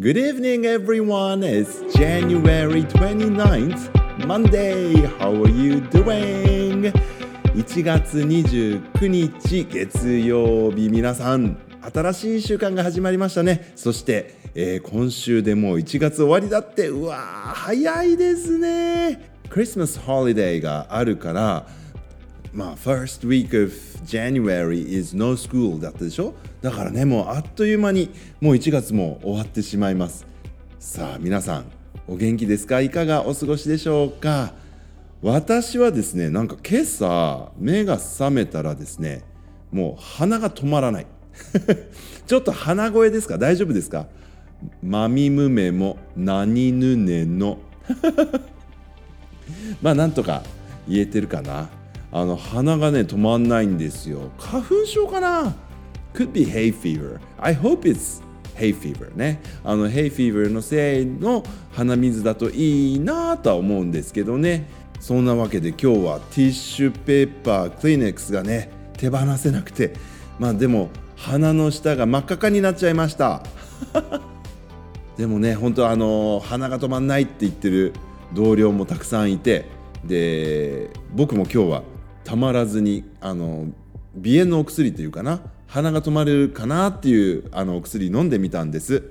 Good evening, everyone. It's January 29th, Monday. How are you doing? 1月29日月曜日皆さん新しい週間が始まりましたねそして、えー今週でもう1月終わりだってうわー早いですねクリスマスホリデーがあるからまあ first week of January is no school だったでしょだからねもうあっという間にもう1月も終わってしまいます。さあ皆さんお元気ですか？いかがお過ごしでしょうか？私はですねなんか今朝目が覚めたらですねもう鼻が止まらない。ちょっと鼻声ですか？大丈夫ですか？まみむめも何ぬねの。まあなんとか言えてるかな。あの鼻がね止まんないんですよ。花粉症かな？Could be hay fever. I hope it's hay fever ね。あの hay fever のせいの鼻水だといいなとは思うんですけどね。そんなわけで今日はティッシュペーパークリネックスがね手放せなくて。まあでも鼻の下が真っ赤かになっちゃいました。でもね本当あの鼻が止まんないって言ってる同僚もたくさんいて。で僕も今日はたまらずにあの鼻炎のお薬というかな鼻が止まるかなっていうあのお薬飲んでみたんです。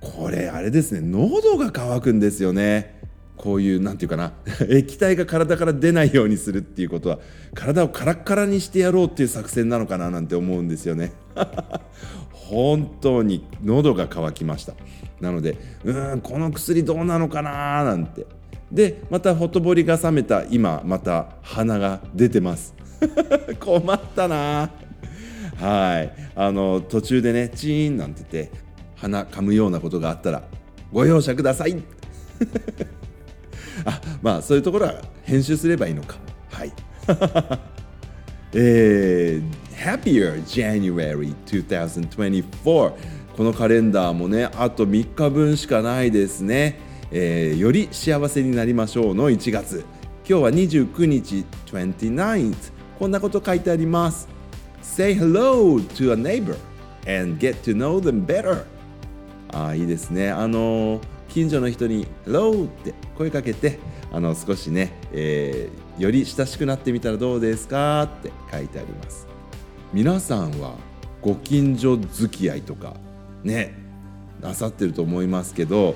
これあれですね。喉が渇くんですよね。こういうなんていうかな。液体が体から出ないようにするっていうことは体をカラッカラにしてやろうっていう作戦なのかななんて思うんですよね。本当に喉が渇きました。なのでうーんこの薬どうなのかななんて。でまたほとぼりが冷めた今また鼻が出てます。困ったな。はい。あの途中でねチーンなんて言って鼻噛むようなことがあったらご容赦ください。あまあそういうところは編集すればいいのか。はい。えー Happier January 2024このカレンダーもねあと3日分しかないですね、えーより幸せになりましょうの1月。今日は29日 29th こんなこと書いてあります。Say hello to a neighbor and get to know them better. あーいいですね。あのー近所の人に「Hello」って声かけてあの少しね、えーより親しくなってみたらどうですか？って書いてあります。皆さんはご近所付き合いとかねなさってると思いますけど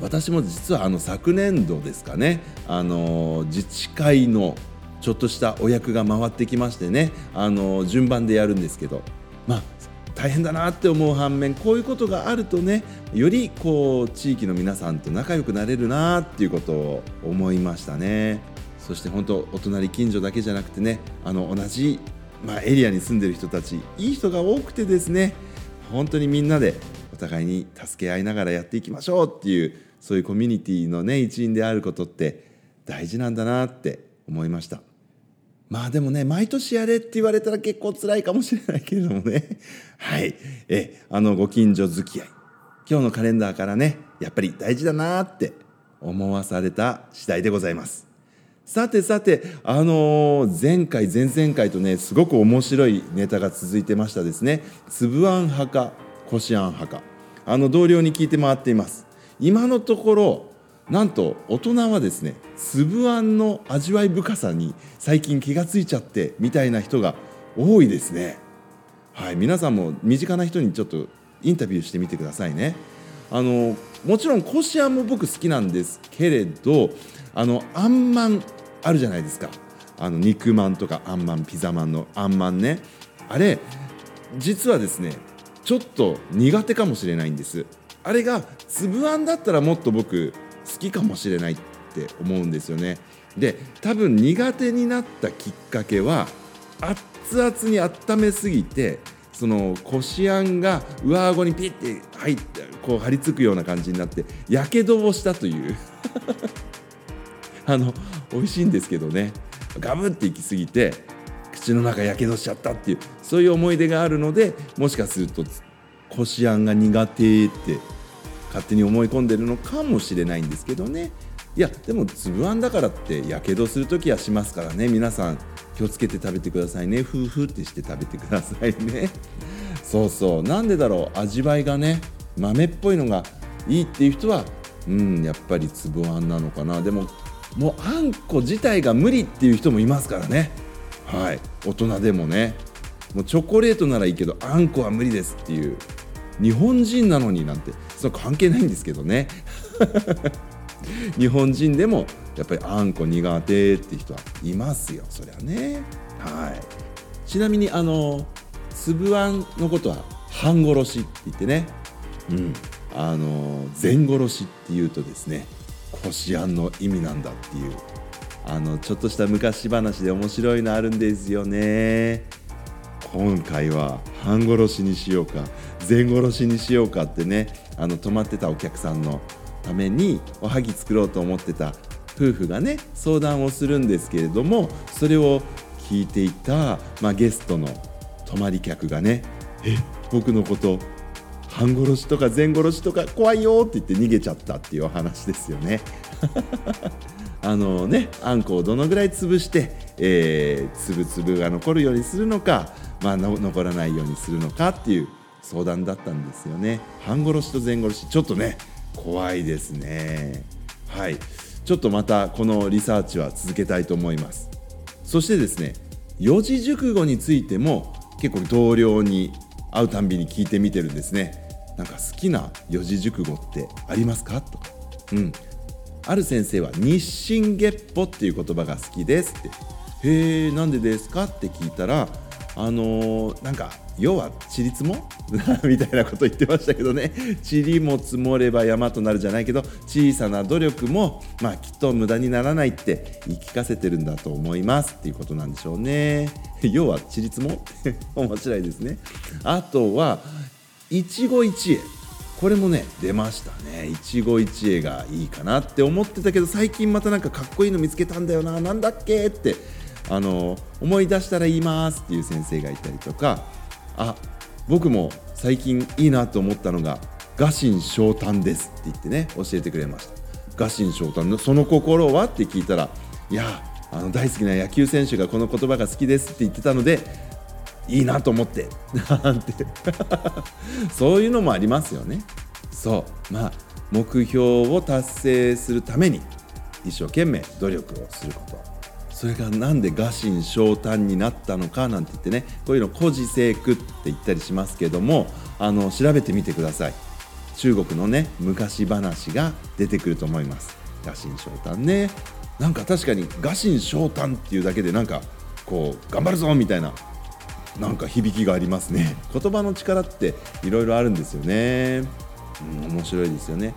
私も実はあの昨年度ですかねあの自治会のちょっとしたお役が回ってきましてね。あの順番でやるんですけど。まあ大変だなって思う反面こういうことがあるとねよりこう地域の皆さんと仲良くなれるなっていうことを思いましたね。そして本当お隣近所だけじゃなくてねあの同じ、まあ、エリアに住んでる人たちいい人が多くてですね本当にみんなでお互いに助け合いながらやっていきましょうっていうそういうコミュニティのね一員であることって大事なんだなって思いました。まあでもね毎年やれって言われたら結構辛いかもしれないけれどもね。はい。えあのご近所付き合い。今日のカレンダーからねやっぱり大事だなって思わされた次第でございます。さてさてあのー前回前々回とねすごく面白いネタが続いてましたですね。粒あん派かこしあん派か。あの同僚に聞いて回っています。今のところなんと大人はですね粒あんの味わい深さに最近気がついちゃってみたいな人が多いですね。はい皆さんも身近な人にちょっとインタビューしてみてくださいね。あのもちろんこしあんも僕好きなんですけれどあのあんまんあるじゃないですか。あの肉まんとかあんまんピザまんのあんまんね。あれ実はですねちょっと苦手かもしれないんです。あれが粒あんだったらもっと僕きかもしれないって思うんですよね。で多分苦手になったきっかけは熱々に温めすぎてそのこしあんが上顎にピッて入ってこう張り付くような感じになってやけどをしたという。あの美味しいんですけどね。ガブっていきすぎて口の中やけどしちゃったっていうそういう思い出があるのでもしかするとこしあんが苦手って勝手に思い込んでるのかもしれないんですけどね。いやでも粒あんだからってやけどする時はしますからね。皆さん気をつけて食べてくださいね。ふうふうってして食べてくださいね。そうそう。なんでだろう。味わいがね豆っぽいのがいいっていう人はうんやっぱり粒あんなのかな。でももうあんこ自体が無理っていう人もいますからね。はい。大人でもね。もうチョコレートならいいけどあんこは無理ですっていう。日本人なのになんて。それ関係ないんですけどね。日本人でもやっぱりあんこ苦手って人はいますよそりゃね。はい。ちなみにあの粒あんのことは半殺しって言ってね。うん。あの全殺しっていうとですねこしあんの意味なんだっていう。あのちょっとした昔話で面白いのあるんですよね。今回は半殺しにしようか全殺しにしようかってねあの泊まってたお客さんのためにおはぎ作ろうと思ってた夫婦がね相談をするんですけれどもそれを聞いていた、まあ、ゲストの泊まり客がね「え僕のこと半殺しとか全殺しとか怖いよ」って言って逃げちゃったっていうお話ですよね。あのねあんこをどのぐらい潰して、えー、つぶつぶが残るようにするのか、まあ、残らないようにするのかっていう相談だったんですよね。半殺しと全殺し。ちょっとね怖いですね。はい。ちょっとまたこのリサーチは続けたいと思います。そしてですね四字熟語についても結構同僚に会うたんびに聞いてみてるんですね。なんか好きな四字熟語ってありますか？と。かうん。ある先生は日進月歩っていう言葉が好きですって。へえなんでですか？って聞いたらあのー、なんか要はちりつも？みたいなこと言ってましたけどね。塵も積もれば山となるじゃないけど小さな努力も、まあ、きっと無駄にならないって言い聞かせてるんだと思いますっていうことなんでしょうね。要はちりつも？面白いですね。あとは一期一会これもね出ましたね。一期一会がいいかなって思ってたけど最近またなんかかっこいいの見つけたんだよな。なんだっけってあの思い出したら言いますっていう先生がいたりとかあ僕も最近いいなと思ったのが「臥薪嘗胆です」って言ってね教えてくれました。臥薪嘗胆のその心はって聞いたらいやあの大好きな野球選手がこの言葉が好きですって言ってたのでいいなと思ってなんて。そういうのもありますよね。そう。まあ目標を達成するために一生懸命努力をすること。それがなんで臥薪嘗胆になったのかなんて言ってねこういうの古事成句って言ったりしますけどもあの調べてみてください。中国のね昔話が出てくると思います。臥薪嘗胆ね。なんか確かに臥薪嘗胆っていうだけでなんかこう頑張るぞみたいななんか響きがありますね。言葉の力っていろいろあるんですよね、うん、面白いですよね。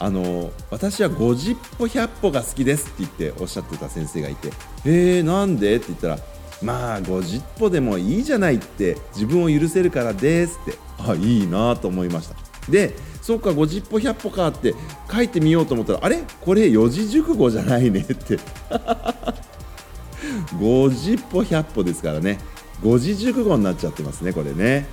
あの私は50歩100歩が好きですって言っておっしゃってた先生がいて「えー、なんで?」って言ったら「まあ50歩でもいいじゃないって自分を許せるからです」って。あいいなと思いました。でそうか50歩100歩かって書いてみようと思ったらあれ？これ四字熟語じゃないねって。50歩100歩ですからね。五字熟語になっちゃってますねこれね。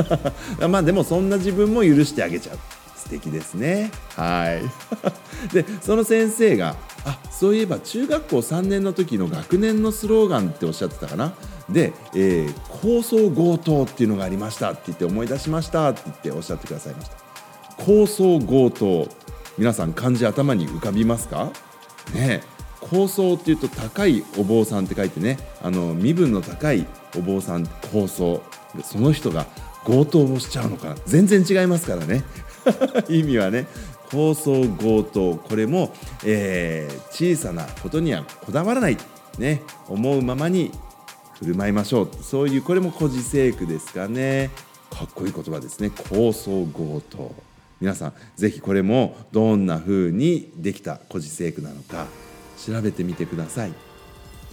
まあでもそんな自分も許してあげちゃう。素敵ですね。はい。でその先生があそういえば中学校3年の時の学年のスローガンっておっしゃってたかな？で、えー、高層強盗っていうのがありましたって言って思い出しましたって言っておっしゃってくださいました。高層強盗。皆さん漢字頭に浮かびますか？ね高層っていうと高いお坊さんって書いてねあの身分の高いお坊さん高層。その人が強盗をしちゃうのかな？全然違いますからね意味はね高層強盗これも、えー、小さなことにはこだわらない。ね思うままに振る舞いましょう。そういうこれも古事成句ですかね。かっこいい言葉ですね。高層強盗皆さんぜひこれもどんな風にできた古事成句なのか調べてみてください。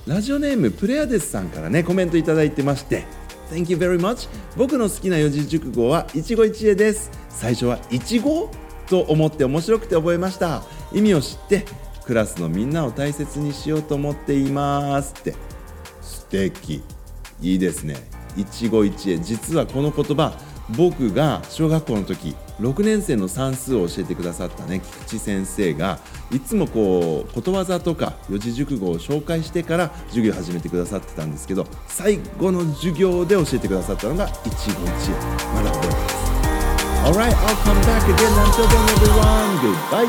ラジオネームプレアデスさんからねコメントいいてまして Thank you very much. 僕の好きな四字熟語は一期一会です。最初は一語と思って面白くて覚えました。意味を知ってクラスのみんなを大切にしようと思っていますって。素敵。いいですね。一期一会。実はこの言葉僕が小学校の時6年生の算数を教えてくださったね菊池先生がいつもこうことわざとか四字熟語を紹介してから授業を始めてくださってたんですけど最後の授業で教えてくださったのが一期一会まだ覚えてます Alright, I'll come back again until then everyone. Goodbye.